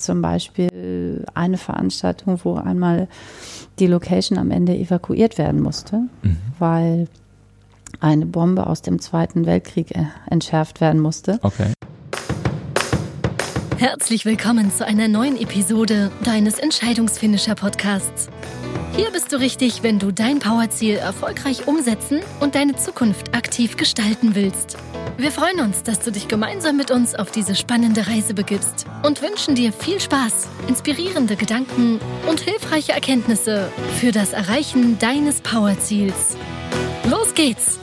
zum Beispiel eine Veranstaltung, wo einmal die Location am Ende evakuiert werden musste, mhm. weil eine Bombe aus dem Zweiten Weltkrieg äh, entschärft werden musste. Okay. Herzlich willkommen zu einer neuen Episode deines Entscheidungsfinisher Podcasts. Hier bist du richtig, wenn du dein Powerziel erfolgreich umsetzen und deine Zukunft aktiv gestalten willst. Wir freuen uns, dass du dich gemeinsam mit uns auf diese spannende Reise begibst und wünschen dir viel Spaß, inspirierende Gedanken und hilfreiche Erkenntnisse für das Erreichen deines Powerziels. Los geht's!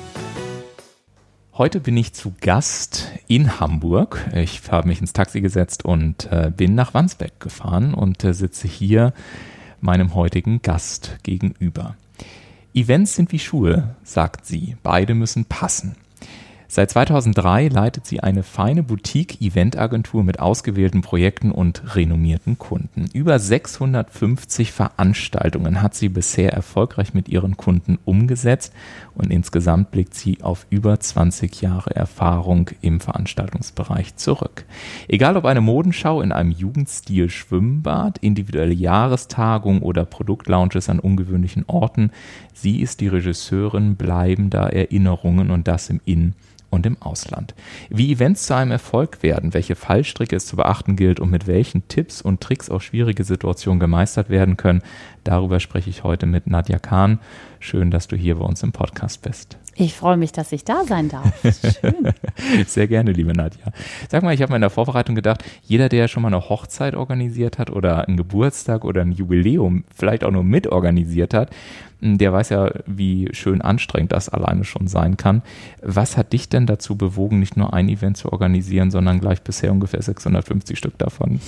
Heute bin ich zu Gast in Hamburg. Ich habe mich ins Taxi gesetzt und äh, bin nach Wandsbek gefahren und äh, sitze hier meinem heutigen Gast gegenüber. Events sind wie Schuhe, sagt sie. Beide müssen passen. Seit 2003 leitet sie eine feine Boutique-Eventagentur mit ausgewählten Projekten und renommierten Kunden. Über 650 Veranstaltungen hat sie bisher erfolgreich mit ihren Kunden umgesetzt und insgesamt blickt sie auf über 20 Jahre Erfahrung im Veranstaltungsbereich zurück. Egal ob eine Modenschau in einem Jugendstil Schwimmbad, individuelle Jahrestagung oder Produktlaunches an ungewöhnlichen Orten, sie ist die Regisseurin bleibender Erinnerungen und das im In- und im Ausland. Wie Events zu einem Erfolg werden, welche Fallstricke es zu beachten gilt und mit welchen Tipps und Tricks auch schwierige Situationen gemeistert werden können, darüber spreche ich heute mit Nadja Kahn. Schön, dass du hier bei uns im Podcast bist. Ich freue mich, dass ich da sein darf. Schön. Sehr gerne, liebe Nadja. Sag mal, ich habe mir in der Vorbereitung gedacht, jeder, der schon mal eine Hochzeit organisiert hat oder einen Geburtstag oder ein Jubiläum vielleicht auch nur mitorganisiert hat, der weiß ja, wie schön anstrengend das alleine schon sein kann. Was hat dich denn dazu bewogen, nicht nur ein Event zu organisieren, sondern gleich bisher ungefähr 650 Stück davon?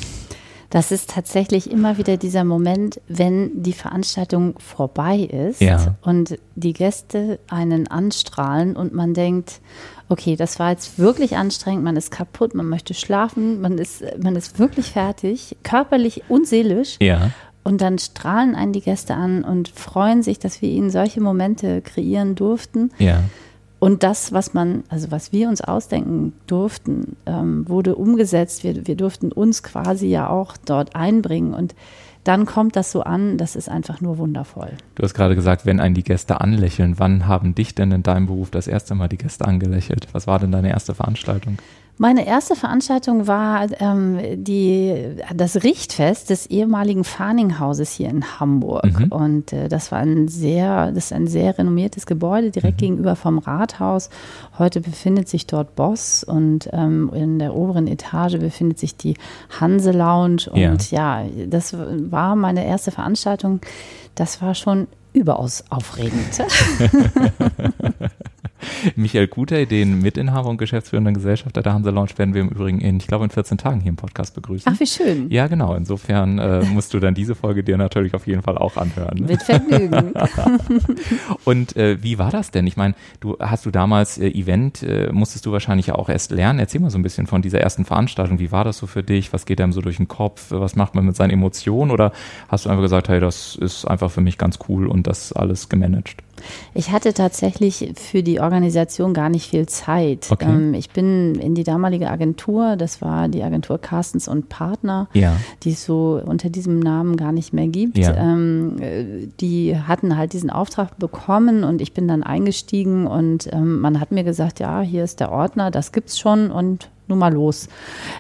Das ist tatsächlich immer wieder dieser Moment, wenn die Veranstaltung vorbei ist ja. und die Gäste einen anstrahlen und man denkt, okay, das war jetzt wirklich anstrengend, man ist kaputt, man möchte schlafen, man ist, man ist wirklich fertig, körperlich und seelisch. Ja. Und dann strahlen einen die Gäste an und freuen sich, dass wir ihnen solche Momente kreieren durften. Ja. Und das, was man, also was wir uns ausdenken durften, ähm, wurde umgesetzt. Wir, wir durften uns quasi ja auch dort einbringen. Und dann kommt das so an, das ist einfach nur wundervoll. Du hast gerade gesagt, wenn einen die Gäste anlächeln, wann haben dich denn in deinem Beruf das erste Mal die Gäste angelächelt? Was war denn deine erste Veranstaltung? Meine erste Veranstaltung war ähm, die, das Richtfest des ehemaligen Farninghauses hier in Hamburg. Mhm. Und äh, das war ein sehr, das ist ein sehr renommiertes Gebäude direkt mhm. gegenüber vom Rathaus. Heute befindet sich dort Boss und ähm, in der oberen Etage befindet sich die Hanse Lounge. Und ja. ja, das war meine erste Veranstaltung. Das war schon überaus aufregend. Michael Kuter, den Mitinhaber und geschäftsführenden Gesellschafter der Hansa Lounge, werden wir im Übrigen in, ich glaube, in 14 Tagen hier im Podcast begrüßen. Ach, wie schön. Ja, genau. Insofern äh, musst du dann diese Folge dir natürlich auf jeden Fall auch anhören. Ne? Mit Vergnügen. und äh, wie war das denn? Ich meine, du hast du damals äh, Event, äh, musstest du wahrscheinlich auch erst lernen. Erzähl mal so ein bisschen von dieser ersten Veranstaltung. Wie war das so für dich? Was geht einem so durch den Kopf? Was macht man mit seinen Emotionen? Oder hast du einfach gesagt, hey, das ist einfach für mich ganz cool und das alles gemanagt? Ich hatte tatsächlich für die Organisation gar nicht viel Zeit. Okay. Ähm, ich bin in die damalige Agentur, das war die Agentur Carstens und Partner, ja. die es so unter diesem Namen gar nicht mehr gibt. Ja. Ähm, die hatten halt diesen Auftrag bekommen und ich bin dann eingestiegen und ähm, man hat mir gesagt, ja, hier ist der Ordner, das gibt's schon und nur mal los.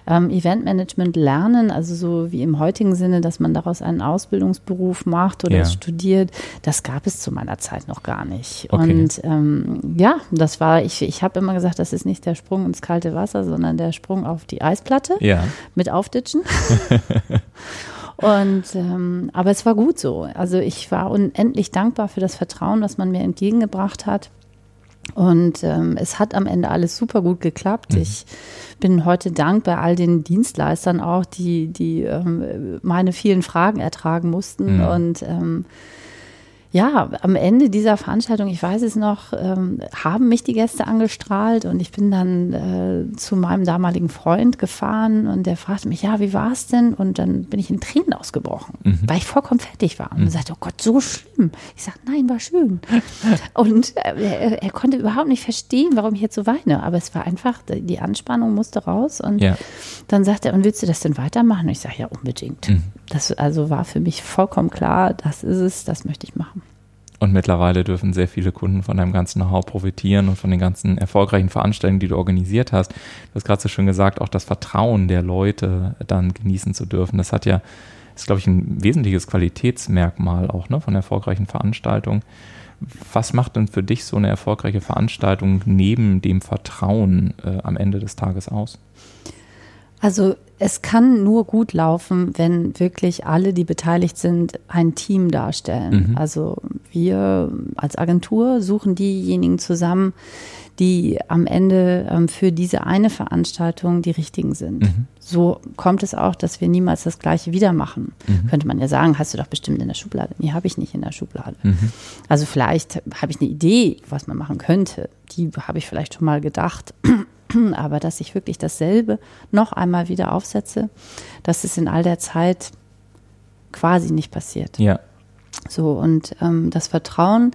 Ähm, Eventmanagement lernen, also so wie im heutigen Sinne, dass man daraus einen Ausbildungsberuf macht oder ja. studiert, das gab es zu meiner Zeit noch gar nicht. Okay. Und ähm, ja, das war, ich, ich habe immer gesagt, das ist nicht der Sprung ins kalte Wasser, sondern der Sprung auf die Eisplatte ja. mit Aufditschen. Und ähm, aber es war gut so. Also ich war unendlich dankbar für das Vertrauen, was man mir entgegengebracht hat. Und ähm, es hat am Ende alles super gut geklappt. Mhm. Ich bin heute dankbar all den Dienstleistern auch, die, die ähm, meine vielen Fragen ertragen mussten. Mhm. Und ähm, ja, am Ende dieser Veranstaltung, ich weiß es noch, ähm, haben mich die Gäste angestrahlt und ich bin dann äh, zu meinem damaligen Freund gefahren und der fragte mich, ja, wie war es denn? Und dann bin ich in Tränen ausgebrochen, mhm. weil ich vollkommen fertig war. Und mhm. sagte, oh Gott, so schlimm. Ich sagte, nein, war schön. und äh, er, er, konnte überhaupt nicht verstehen, warum ich jetzt so weine. Aber es war einfach, die Anspannung musste raus. Und ja. dann sagte er, und willst du das denn weitermachen? Und ich sage, ja, unbedingt. Mhm. Das also war für mich vollkommen klar, das ist es, das möchte ich machen. Und mittlerweile dürfen sehr viele Kunden von deinem ganzen Know-how profitieren und von den ganzen erfolgreichen Veranstaltungen, die du organisiert hast. Du hast gerade so schön gesagt, auch das Vertrauen der Leute dann genießen zu dürfen. Das hat ja, ist glaube ich ein wesentliches Qualitätsmerkmal auch ne, von erfolgreichen Veranstaltungen. Was macht denn für dich so eine erfolgreiche Veranstaltung neben dem Vertrauen äh, am Ende des Tages aus? Also es kann nur gut laufen, wenn wirklich alle, die beteiligt sind, ein Team darstellen. Mhm. Also wir als Agentur suchen diejenigen zusammen, die am Ende ähm, für diese eine Veranstaltung die richtigen sind. Mhm. So kommt es auch, dass wir niemals das Gleiche wieder machen. Mhm. Könnte man ja sagen, hast du doch bestimmt in der Schublade. Nee, habe ich nicht in der Schublade. Mhm. Also vielleicht habe ich eine Idee, was man machen könnte. Die habe ich vielleicht schon mal gedacht. Aber dass ich wirklich dasselbe noch einmal wieder aufsetze, das ist in all der Zeit quasi nicht passiert. Ja. So, und ähm, das Vertrauen,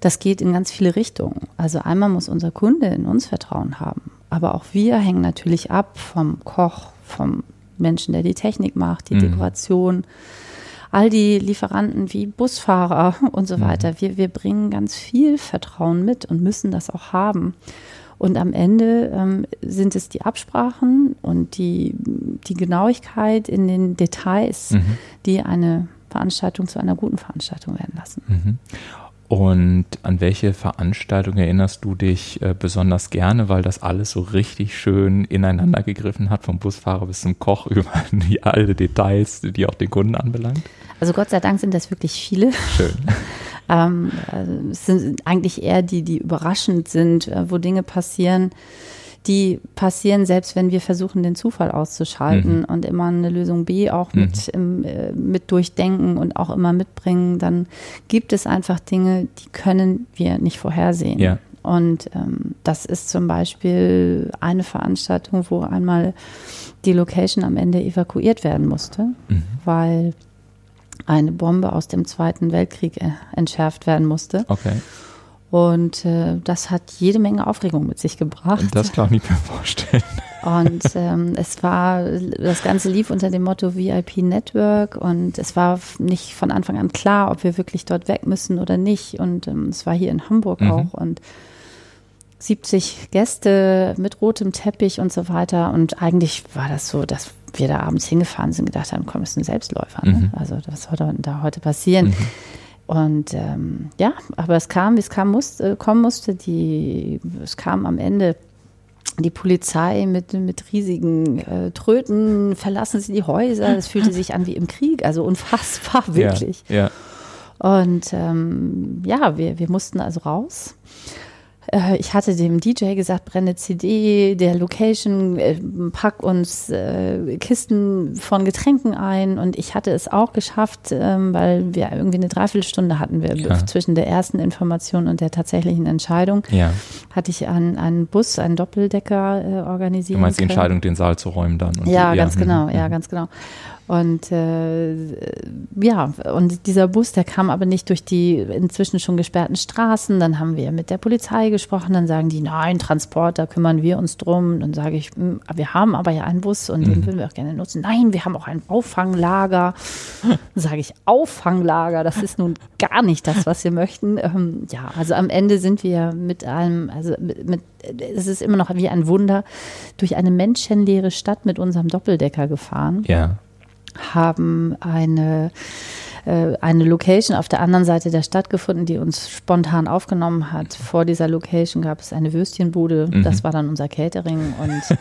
das geht in ganz viele Richtungen. Also einmal muss unser Kunde in uns Vertrauen haben. Aber auch wir hängen natürlich ab vom Koch, vom Menschen, der die Technik macht, die mhm. Dekoration, all die Lieferanten wie Busfahrer und so mhm. weiter. Wir, wir bringen ganz viel Vertrauen mit und müssen das auch haben. Und am Ende ähm, sind es die Absprachen und die, die Genauigkeit in den Details, mhm. die eine Veranstaltung zu einer guten Veranstaltung werden lassen. Mhm. Und an welche Veranstaltung erinnerst du dich äh, besonders gerne, weil das alles so richtig schön ineinander gegriffen hat, vom Busfahrer bis zum Koch über die, alle Details, die auch den Kunden anbelangt? Also Gott sei Dank sind das wirklich viele. Schön. Ähm, äh, es sind eigentlich eher die, die überraschend sind, äh, wo Dinge passieren, die passieren, selbst wenn wir versuchen, den Zufall auszuschalten mhm. und immer eine Lösung B auch mhm. mit, im, äh, mit durchdenken und auch immer mitbringen, dann gibt es einfach Dinge, die können wir nicht vorhersehen. Ja. Und ähm, das ist zum Beispiel eine Veranstaltung, wo einmal die Location am Ende evakuiert werden musste, mhm. weil eine Bombe aus dem Zweiten Weltkrieg äh, entschärft werden musste. Okay. Und äh, das hat jede Menge Aufregung mit sich gebracht. Und das kann ich mir vorstellen. Und ähm, es war, das Ganze lief unter dem Motto VIP Network und es war nicht von Anfang an klar, ob wir wirklich dort weg müssen oder nicht. Und ähm, es war hier in Hamburg mhm. auch und 70 Gäste mit rotem Teppich und so weiter. Und eigentlich war das so, dass wir da abends hingefahren sind, gedacht haben, komm, ist ein Selbstläufer. Ne? Mhm. Also was soll da heute passieren? Mhm. Und ähm, ja, aber es kam, wie es kam musste, äh, kommen musste. Die, es kam am Ende die Polizei mit, mit riesigen äh, Tröten, verlassen sie die Häuser. Es fühlte sich an wie im Krieg, also unfassbar, wirklich. Ja, ja. Und ähm, ja, wir, wir mussten also raus. Äh, ich hatte dem DJ gesagt, brenne CD, der Location, äh, pack uns äh, Kisten von Getränken ein. Und ich hatte es auch geschafft, ähm, weil wir irgendwie eine Dreiviertelstunde hatten wir ja. zwischen der ersten Information und der tatsächlichen Entscheidung. Ja. Hatte ich einen, einen Bus, einen Doppeldecker organisiert. Du meinst die Entscheidung, den Saal zu räumen dann? ja, die, ganz ja. genau, ja, mhm. ganz genau. Und äh, ja, und dieser Bus, der kam aber nicht durch die inzwischen schon gesperrten Straßen. Dann haben wir mit der Polizei gesprochen. Dann sagen die, nein, Transport, da kümmern wir uns drum. Dann sage ich, hm, wir haben aber ja einen Bus und mhm. den würden wir auch gerne nutzen. Nein, wir haben auch ein Auffanglager. Dann sage ich, Auffanglager, das ist nun gar nicht das, was wir möchten. Ähm, ja, also am Ende sind wir mit einem, also mit, mit es ist immer noch wie ein Wunder, durch eine menschenleere Stadt mit unserem Doppeldecker gefahren. Ja haben eine äh, eine Location auf der anderen Seite der Stadt gefunden, die uns spontan aufgenommen hat. Vor dieser Location gab es eine Würstchenbude. Mhm. Das war dann unser Catering. Und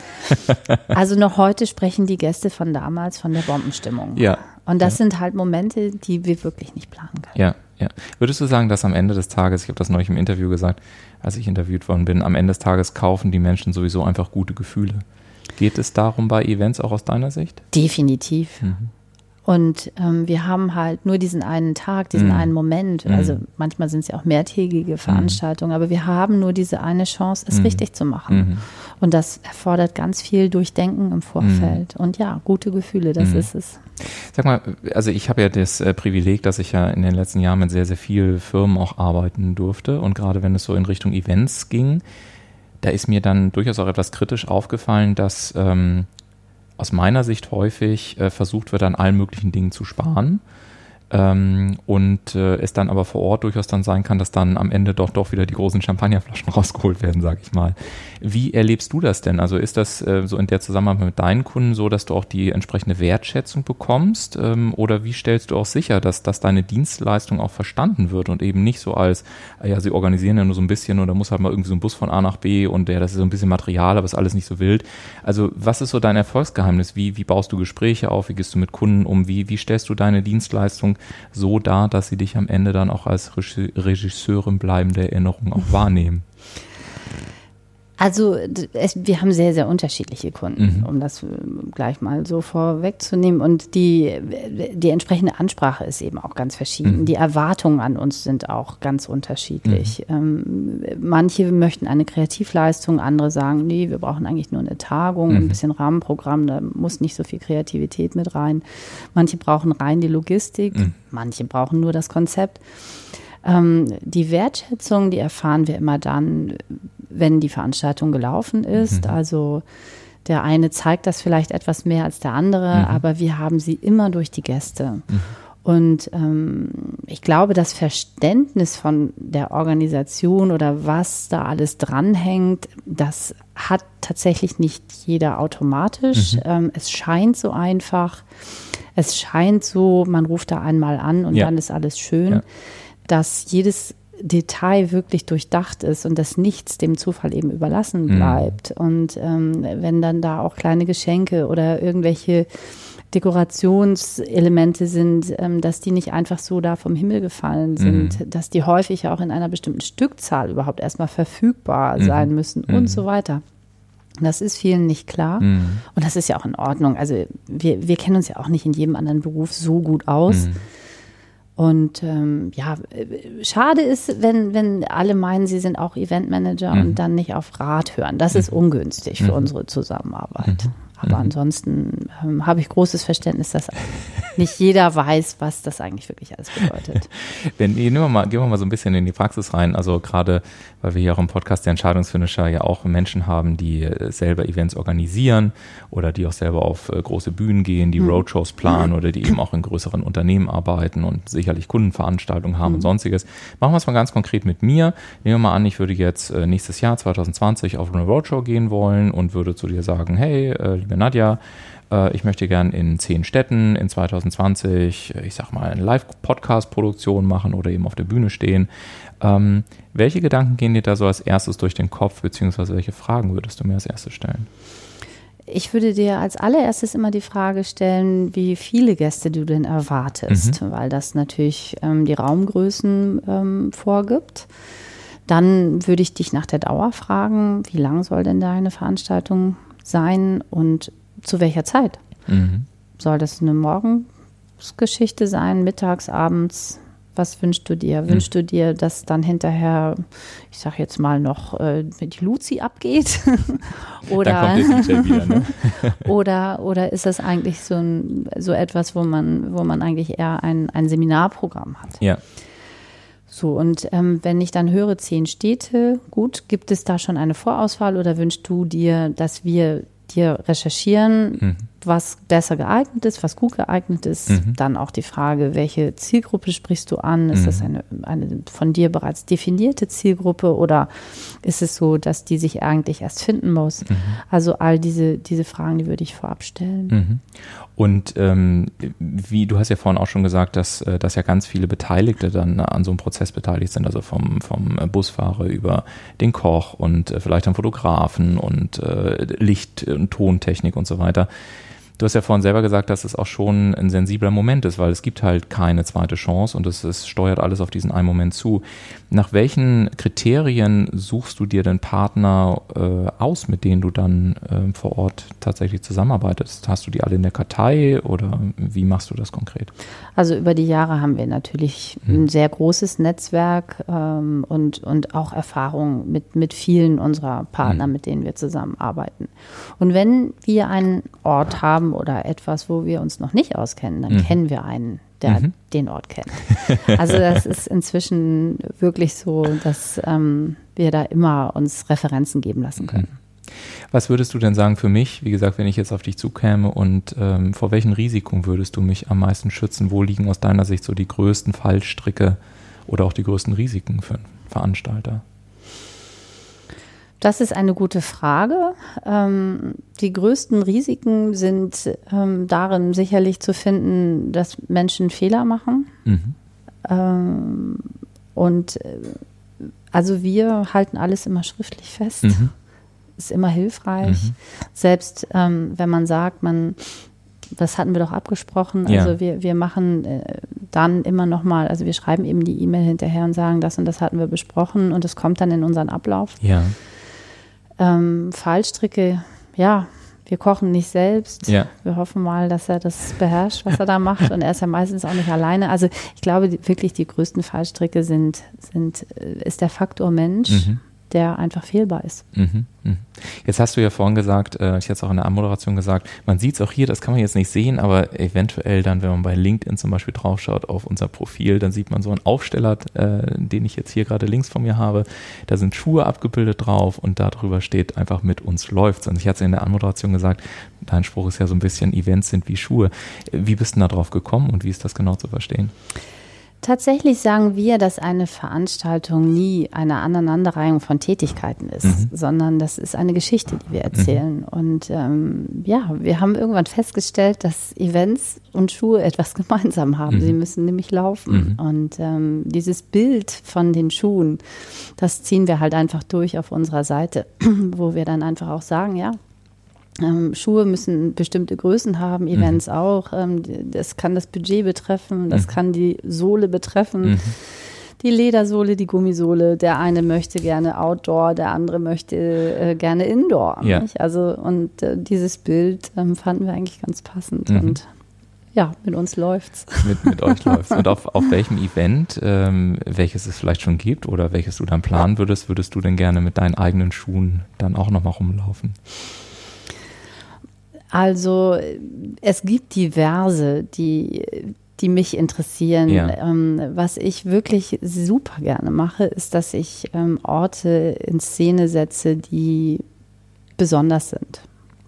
also noch heute sprechen die Gäste von damals von der Bombenstimmung. Ja. Und das ja. sind halt Momente, die wir wirklich nicht planen können. Ja, ja. Würdest du sagen, dass am Ende des Tages, ich habe das neulich im Interview gesagt, als ich interviewt worden bin, am Ende des Tages kaufen die Menschen sowieso einfach gute Gefühle? Geht es darum bei Events auch aus deiner Sicht? Definitiv. Mhm. Und ähm, wir haben halt nur diesen einen Tag, diesen mhm. einen Moment. Also mhm. manchmal sind es ja auch mehrtägige mhm. Veranstaltungen, aber wir haben nur diese eine Chance, es mhm. richtig zu machen. Mhm. Und das erfordert ganz viel Durchdenken im Vorfeld. Und ja, gute Gefühle, das ist es. Sag mal, also ich habe ja das äh, Privileg, dass ich ja in den letzten Jahren mit sehr, sehr vielen Firmen auch arbeiten durfte. Und gerade wenn es so in Richtung Events ging, da ist mir dann durchaus auch etwas kritisch aufgefallen, dass ähm, aus meiner Sicht häufig äh, versucht wird, an allen möglichen Dingen zu sparen ähm, und äh, es dann aber vor Ort durchaus dann sein kann, dass dann am Ende doch doch wieder die großen Champagnerflaschen rausgeholt werden, sage ich mal. Wie erlebst du das denn? Also ist das äh, so in der Zusammenarbeit mit deinen Kunden so, dass du auch die entsprechende Wertschätzung bekommst? Ähm, oder wie stellst du auch sicher, dass, dass deine Dienstleistung auch verstanden wird und eben nicht so als, äh, ja, sie organisieren ja nur so ein bisschen oder muss halt mal irgendwie so ein Bus von A nach B und der, das ist so ein bisschen Material, aber ist alles nicht so wild. Also was ist so dein Erfolgsgeheimnis? Wie, wie baust du Gespräche auf? Wie gehst du mit Kunden um? Wie, wie stellst du deine Dienstleistung so dar, dass sie dich am Ende dann auch als Regisseurin bleibende Erinnerung auch wahrnehmen? Also es, wir haben sehr, sehr unterschiedliche Kunden, mhm. um das äh, gleich mal so vorwegzunehmen. Und die, die entsprechende Ansprache ist eben auch ganz verschieden. Mhm. Die Erwartungen an uns sind auch ganz unterschiedlich. Mhm. Ähm, manche möchten eine Kreativleistung, andere sagen, nee, wir brauchen eigentlich nur eine Tagung, ein mhm. bisschen Rahmenprogramm, da muss nicht so viel Kreativität mit rein. Manche brauchen rein die Logistik, mhm. manche brauchen nur das Konzept. Ähm, die Wertschätzung, die erfahren wir immer dann, wenn die Veranstaltung gelaufen ist. Mhm. Also der eine zeigt das vielleicht etwas mehr als der andere, mhm. aber wir haben sie immer durch die Gäste. Mhm. Und ähm, ich glaube, das Verständnis von der Organisation oder was da alles dranhängt, das hat tatsächlich nicht jeder automatisch. Mhm. Ähm, es scheint so einfach. Es scheint so, man ruft da einmal an und ja. dann ist alles schön. Ja. Dass jedes Detail wirklich durchdacht ist und dass nichts dem Zufall eben überlassen mhm. bleibt. Mhm. Und ähm, wenn dann da auch kleine Geschenke oder irgendwelche Dekorationselemente sind, ähm, dass die nicht einfach so da vom Himmel gefallen sind, mhm. dass die häufig auch in einer bestimmten Stückzahl überhaupt erstmal verfügbar mhm. sein müssen und mhm. so weiter. Das ist vielen nicht klar. Mhm. Und das ist ja auch in Ordnung. Also wir, wir kennen uns ja auch nicht in jedem anderen Beruf so gut aus. Und ähm, ja, schade ist, wenn, wenn alle meinen, sie sind auch Eventmanager mhm. und dann nicht auf Rat hören. Das ist mhm. ungünstig für mhm. unsere Zusammenarbeit. Mhm. Aber mhm. ansonsten ähm, habe ich großes Verständnis, dass nicht jeder weiß, was das eigentlich wirklich alles bedeutet. Wenn, nehmen wir mal, gehen wir mal so ein bisschen in die Praxis rein. Also gerade, weil wir hier auch im Podcast der Entscheidungsfinisher ja auch Menschen haben, die äh, selber Events organisieren oder die auch selber auf äh, große Bühnen gehen, die mhm. Roadshows planen oder die eben auch in größeren Unternehmen arbeiten und sicherlich Kundenveranstaltungen haben mhm. und sonstiges. Machen wir es mal ganz konkret mit mir. Nehmen wir mal an, ich würde jetzt äh, nächstes Jahr 2020 auf eine Roadshow gehen wollen und würde zu dir sagen, hey, liebe Nadja, äh, ich möchte gern in zehn Städten in 2020, ich sag mal, eine Live-Podcast-Produktion machen oder eben auf der Bühne stehen. Ähm, welche Gedanken gehen dir da so als erstes durch den Kopf, beziehungsweise welche Fragen würdest du mir als erstes stellen? Ich würde dir als allererstes immer die Frage stellen, wie viele Gäste du denn erwartest, mhm. weil das natürlich ähm, die Raumgrößen ähm, vorgibt. Dann würde ich dich nach der Dauer fragen, wie lang soll denn deine Veranstaltung sein und zu welcher Zeit? Mhm. Soll das eine Morgensgeschichte sein, mittags, abends? Was wünschst du dir? Mhm. Wünschst du dir, dass dann hinterher, ich sag jetzt mal noch, äh, die Luzi abgeht? oder, wieder, ne? oder, oder ist das eigentlich so, ein, so etwas, wo man, wo man eigentlich eher ein, ein Seminarprogramm hat? Ja. So, und ähm, wenn ich dann höre zehn Städte, gut, gibt es da schon eine Vorauswahl oder wünschst du dir, dass wir dir recherchieren, mhm. was besser geeignet ist, was gut geeignet ist. Mhm. Dann auch die Frage, welche Zielgruppe sprichst du an? Ist mhm. das eine, eine von dir bereits definierte Zielgruppe oder ist es so, dass die sich eigentlich erst finden muss? Mhm. Also all diese, diese Fragen, die würde ich vorab stellen. Und ähm, wie du hast ja vorhin auch schon gesagt, dass, äh, dass ja ganz viele Beteiligte dann an so einem Prozess beteiligt sind, also vom, vom Busfahrer über den Koch und äh, vielleicht einen Fotografen und äh, Licht- und Tontechnik und so weiter. Du hast ja vorhin selber gesagt, dass es auch schon ein sensibler Moment ist, weil es gibt halt keine zweite Chance und es, es steuert alles auf diesen einen Moment zu. Nach welchen Kriterien suchst du dir denn Partner äh, aus, mit denen du dann äh, vor Ort tatsächlich zusammenarbeitest? Hast du die alle in der Kartei oder wie machst du das konkret? Also über die Jahre haben wir natürlich hm. ein sehr großes Netzwerk ähm, und, und auch Erfahrung mit, mit vielen unserer Partner, hm. mit denen wir zusammenarbeiten. Und wenn wir einen Ort haben, haben oder etwas, wo wir uns noch nicht auskennen, dann mhm. kennen wir einen, der mhm. den Ort kennt. Also das ist inzwischen wirklich so, dass ähm, wir da immer uns Referenzen geben lassen können. Mhm. Was würdest du denn sagen für mich, wie gesagt, wenn ich jetzt auf dich zukäme und ähm, vor welchen Risiken würdest du mich am meisten schützen? Wo liegen aus deiner Sicht so die größten Fallstricke oder auch die größten Risiken für einen Veranstalter? Das ist eine gute Frage. Ähm, die größten Risiken sind ähm, darin sicherlich zu finden, dass Menschen Fehler machen. Mhm. Ähm, und äh, also wir halten alles immer schriftlich fest. Mhm. Ist immer hilfreich. Mhm. Selbst ähm, wenn man sagt, man das hatten wir doch abgesprochen. Also ja. wir, wir machen äh, dann immer nochmal, also wir schreiben eben die E-Mail hinterher und sagen, das und das hatten wir besprochen und es kommt dann in unseren Ablauf. Ja. Ähm, Fallstricke, ja, wir kochen nicht selbst. Ja. Wir hoffen mal, dass er das beherrscht, was er da macht. Und er ist ja meistens auch nicht alleine. Also ich glaube die, wirklich, die größten Fallstricke sind, sind, äh, ist der Faktor Mensch. Mhm der einfach fehlbar ist. Mhm, mh. Jetzt hast du ja vorhin gesagt, äh, ich hatte es auch in der Anmoderation gesagt, man sieht es auch hier, das kann man jetzt nicht sehen, aber eventuell dann, wenn man bei LinkedIn zum Beispiel draufschaut auf unser Profil, dann sieht man so einen Aufsteller, äh, den ich jetzt hier gerade links von mir habe. Da sind Schuhe abgebildet drauf und darüber steht einfach mit uns läuft's. Und ich hatte es in der Anmoderation gesagt, dein Spruch ist ja so ein bisschen, Events sind wie Schuhe. Wie bist du da drauf gekommen und wie ist das genau zu verstehen? Tatsächlich sagen wir, dass eine Veranstaltung nie eine Aneinanderreihung von Tätigkeiten ist, mhm. sondern das ist eine Geschichte, die wir erzählen. Mhm. Und ähm, ja, wir haben irgendwann festgestellt, dass Events und Schuhe etwas gemeinsam haben. Mhm. Sie müssen nämlich laufen. Mhm. Und ähm, dieses Bild von den Schuhen, das ziehen wir halt einfach durch auf unserer Seite, wo wir dann einfach auch sagen, ja, Schuhe müssen bestimmte Größen haben, Events mhm. auch. Ähm, das kann das Budget betreffen, das mhm. kann die Sohle betreffen. Mhm. Die Ledersohle, die Gummisohle. Der eine möchte gerne Outdoor, der andere möchte äh, gerne Indoor. Ja. Also und äh, dieses Bild ähm, fanden wir eigentlich ganz passend mhm. und ja, mit uns läuft's. Mit, mit euch läuft's. Und auf, auf welchem Event, ähm, welches es vielleicht schon gibt oder welches du dann planen würdest, würdest du denn gerne mit deinen eigenen Schuhen dann auch nochmal rumlaufen? Also es gibt diverse, die, die mich interessieren. Ja. Ähm, was ich wirklich super gerne mache, ist, dass ich ähm, Orte in Szene setze, die besonders sind.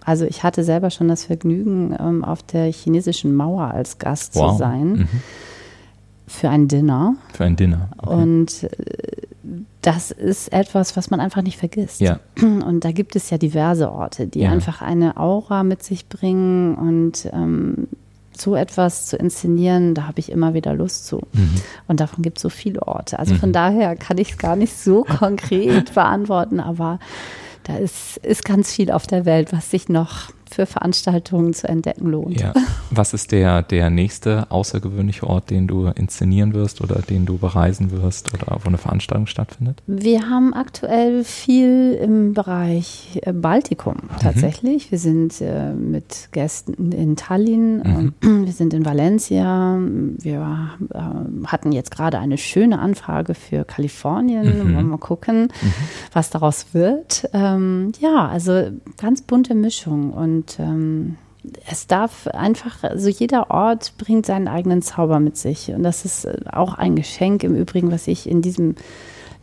Also ich hatte selber schon das Vergnügen, ähm, auf der chinesischen Mauer als Gast wow. zu sein. Mhm. Für ein Dinner. Für ein Dinner. Okay. Und äh, das ist etwas, was man einfach nicht vergisst. Ja. Und da gibt es ja diverse Orte, die ja. einfach eine Aura mit sich bringen und ähm, so etwas zu inszenieren, da habe ich immer wieder Lust zu. Mhm. Und davon gibt es so viele Orte. Also mhm. von daher kann ich es gar nicht so konkret beantworten, aber da ist, ist ganz viel auf der Welt, was sich noch für Veranstaltungen zu entdecken lohnt. Ja. Was ist der, der nächste außergewöhnliche Ort, den du inszenieren wirst oder den du bereisen wirst oder wo eine Veranstaltung stattfindet? Wir haben aktuell viel im Bereich äh, Baltikum mhm. tatsächlich. Mhm. Wir sind äh, mit Gästen in Tallinn, mhm. wir sind in Valencia, wir äh, hatten jetzt gerade eine schöne Anfrage für Kalifornien. Mhm. Mal gucken, mhm. was daraus wird. Ähm, ja, also ganz bunte Mischung und und ähm, es darf einfach, also jeder Ort bringt seinen eigenen Zauber mit sich. Und das ist äh, auch ein Geschenk im Übrigen, was ich in diesem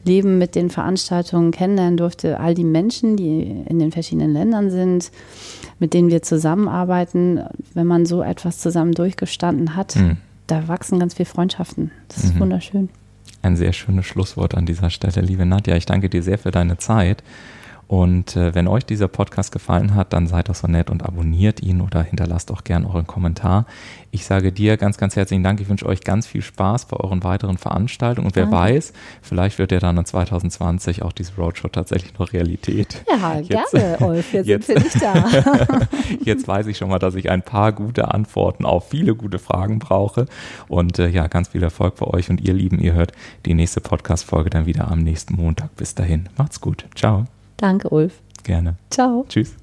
Leben mit den Veranstaltungen kennenlernen durfte. All die Menschen, die in den verschiedenen Ländern sind, mit denen wir zusammenarbeiten, wenn man so etwas zusammen durchgestanden hat, mhm. da wachsen ganz viele Freundschaften. Das ist mhm. wunderschön. Ein sehr schönes Schlusswort an dieser Stelle, liebe Nadja. Ich danke dir sehr für deine Zeit Und äh, wenn euch dieser Podcast gefallen hat, dann seid doch so nett und abonniert ihn oder hinterlasst auch gern euren Kommentar. Ich sage dir ganz, ganz herzlichen Dank. Ich wünsche euch ganz viel Spaß bei euren weiteren Veranstaltungen. Und wer Danke. weiß, vielleicht wird ja dann in 2020 auch diese Roadshow tatsächlich noch Realität. Ja, jetzt, gerne, Ulf. Jetzt, jetzt sind wir nicht da. jetzt weiß ich schon mal, dass ich ein paar gute Antworten auf viele gute Fragen brauche. Und äh, ja, ganz viel Erfolg bei euch. Und ihr Lieben, ihr hört die nächste Podcast-Folge dann wieder am nächsten Montag. Bis dahin. Macht's gut. Ciao. Danke, Ulf. Gerne. Ciao. Tschüss.